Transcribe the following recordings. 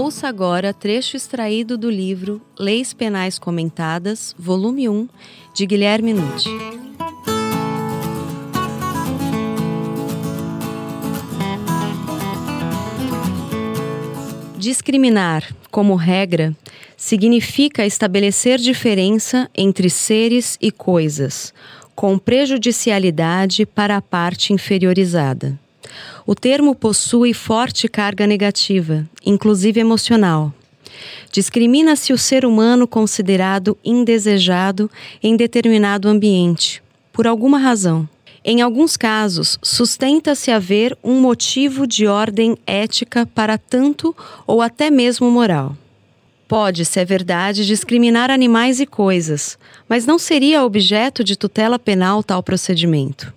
Ouça agora trecho extraído do livro Leis Penais Comentadas, volume 1, de Guilherme Nucci. Discriminar, como regra, significa estabelecer diferença entre seres e coisas, com prejudicialidade para a parte inferiorizada. O termo possui forte carga negativa, inclusive emocional. Discrimina-se o ser humano considerado indesejado em determinado ambiente, por alguma razão. Em alguns casos, sustenta-se haver um motivo de ordem ética para tanto ou até mesmo moral. Pode-se, é verdade, discriminar animais e coisas, mas não seria objeto de tutela penal tal procedimento.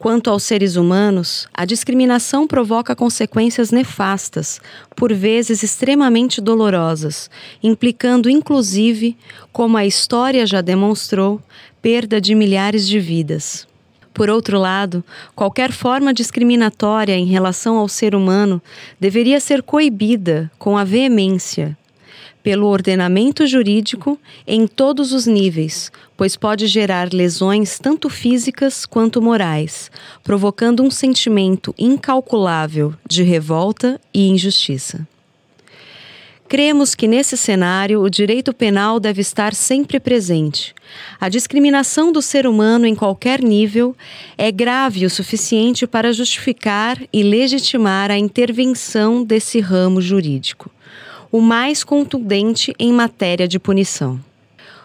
Quanto aos seres humanos, a discriminação provoca consequências nefastas, por vezes extremamente dolorosas, implicando inclusive, como a história já demonstrou, perda de milhares de vidas. Por outro lado, qualquer forma discriminatória em relação ao ser humano deveria ser coibida com a veemência, pelo ordenamento jurídico em todos os níveis, pois pode gerar lesões tanto físicas quanto morais, provocando um sentimento incalculável de revolta e injustiça. Cremos que nesse cenário o direito penal deve estar sempre presente. A discriminação do ser humano em qualquer nível é grave o suficiente para justificar e legitimar a intervenção desse ramo jurídico o mais contundente em matéria de punição.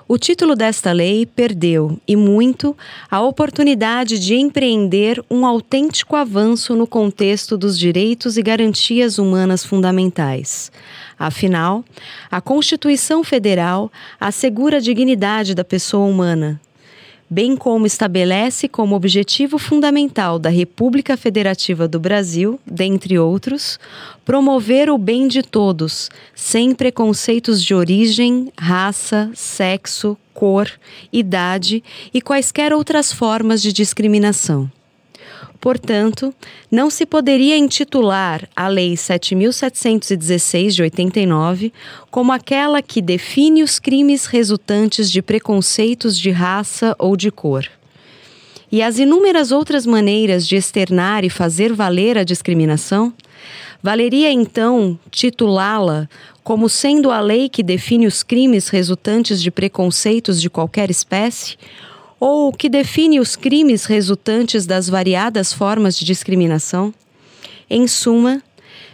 O título desta lei perdeu, e muito, a oportunidade de empreender um autêntico avanço no contexto dos direitos e garantias humanas fundamentais. Afinal, a Constituição Federal assegura a dignidade da pessoa humana, bem como estabelece como objetivo fundamental da República Federativa do Brasil, dentre outros, promover o bem de todos, sem preconceitos de origem, raça, sexo, cor, idade e quaisquer outras formas de discriminação. Portanto, não se poderia intitular a Lei 7.716 de 89 como aquela que define os crimes resultantes de preconceitos de raça ou de cor. E as inúmeras outras maneiras de externar e fazer valer a discriminação, valeria então titulá-la como sendo a lei que define os crimes resultantes de preconceitos de qualquer espécie ou que define os crimes resultantes das variadas formas de discriminação? Em suma,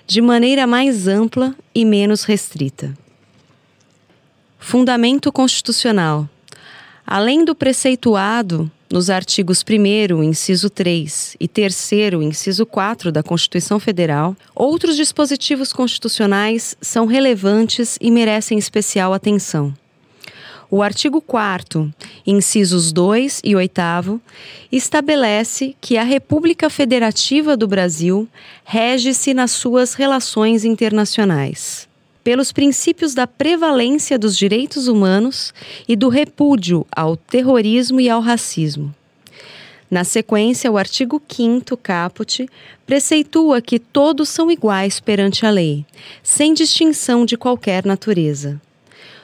de maneira mais ampla e menos restrita. Fundamento Constitucional. Além do preceituado nos artigos 1, inciso 3 e 3, inciso 4 da Constituição Federal, outros dispositivos constitucionais são relevantes e merecem especial atenção. O artigo 4, incisos 2 e 8, estabelece que a República Federativa do Brasil rege-se nas suas relações internacionais pelos princípios da prevalência dos direitos humanos e do repúdio ao terrorismo e ao racismo. Na sequência, o artigo 5 caput preceitua que todos são iguais perante a lei, sem distinção de qualquer natureza.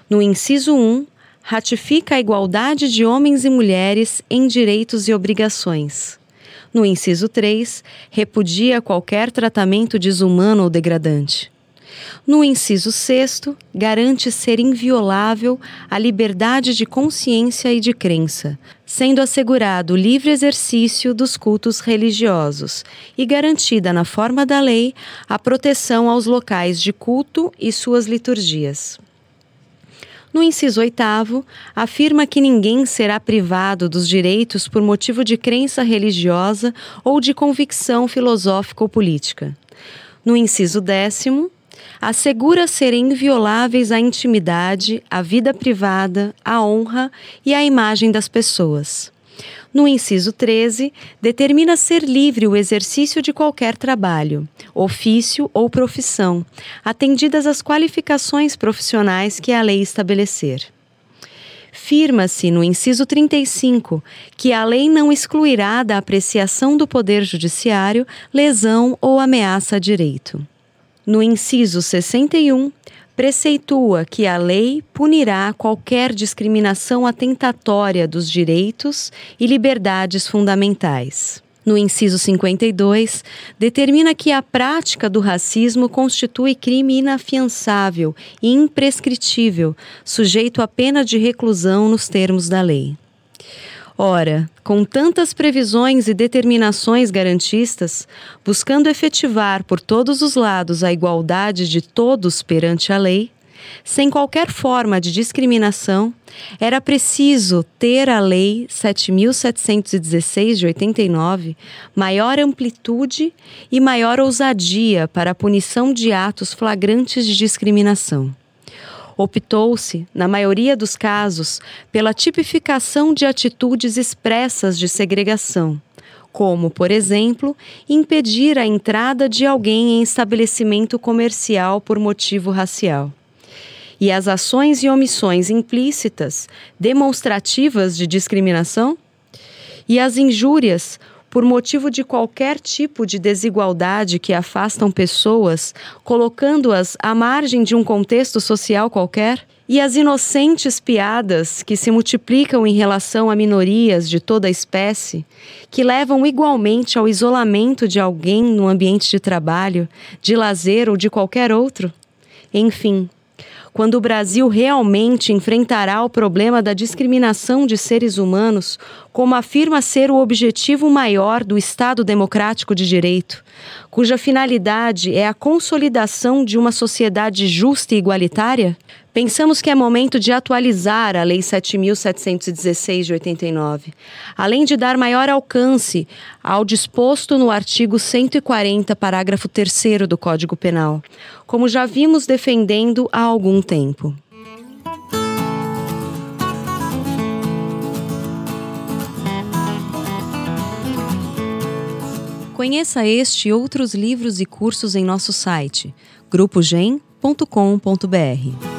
No inciso 1, ratifica a igualdade de homens e mulheres em direitos e obrigações. No inciso 3, repudia qualquer tratamento desumano ou degradante. No inciso 6, garante ser inviolável a liberdade de consciência e de crença, sendo assegurado o livre exercício dos cultos religiosos e garantida na forma da lei a proteção aos locais de culto e suas liturgias. No inciso oitavo, afirma que ninguém será privado dos direitos por motivo de crença religiosa ou de convicção filosófica ou política. No inciso décimo, assegura serem invioláveis a intimidade, a vida privada, a honra e a imagem das pessoas. No inciso 13, determina ser livre o exercício de qualquer trabalho, ofício ou profissão, atendidas as qualificações profissionais que a lei estabelecer. Firma-se no inciso 35 que a lei não excluirá da apreciação do Poder Judiciário lesão ou ameaça a direito. No inciso 61, preceitua que a lei punirá qualquer discriminação atentatória dos direitos e liberdades fundamentais. No inciso 52, determina que a prática do racismo constitui crime inafiançável e imprescritível, sujeito à pena de reclusão nos termos da lei. Ora, com tantas previsões e determinações garantistas, buscando efetivar por todos os lados a igualdade de todos perante a lei, sem qualquer forma de discriminação, era preciso ter a Lei 7.716 de 89 maior amplitude e maior ousadia para a punição de atos flagrantes de discriminação. Optou-se, na maioria dos casos, pela tipificação de atitudes expressas de segregação, como, por exemplo, impedir a entrada de alguém em estabelecimento comercial por motivo racial. E as ações e omissões implícitas, demonstrativas de discriminação? E as injúrias, por motivo de qualquer tipo de desigualdade que afastam pessoas, colocando-as à margem de um contexto social qualquer? E as inocentes piadas que se multiplicam em relação a minorias de toda a espécie, que levam igualmente ao isolamento de alguém no ambiente de trabalho, de lazer ou de qualquer outro? Enfim, quando o Brasil realmente enfrentará o problema da discriminação de seres humanos, como afirma ser o objetivo maior do Estado Democrático de Direito, cuja finalidade é a consolidação de uma sociedade justa e igualitária? Pensamos que é momento de atualizar a Lei 7.716 de 89, além de dar maior alcance ao disposto no artigo 140, parágrafo 3 do Código Penal, como já vimos defendendo há algum tempo. Conheça este e outros livros e cursos em nosso site grupogen.com.br.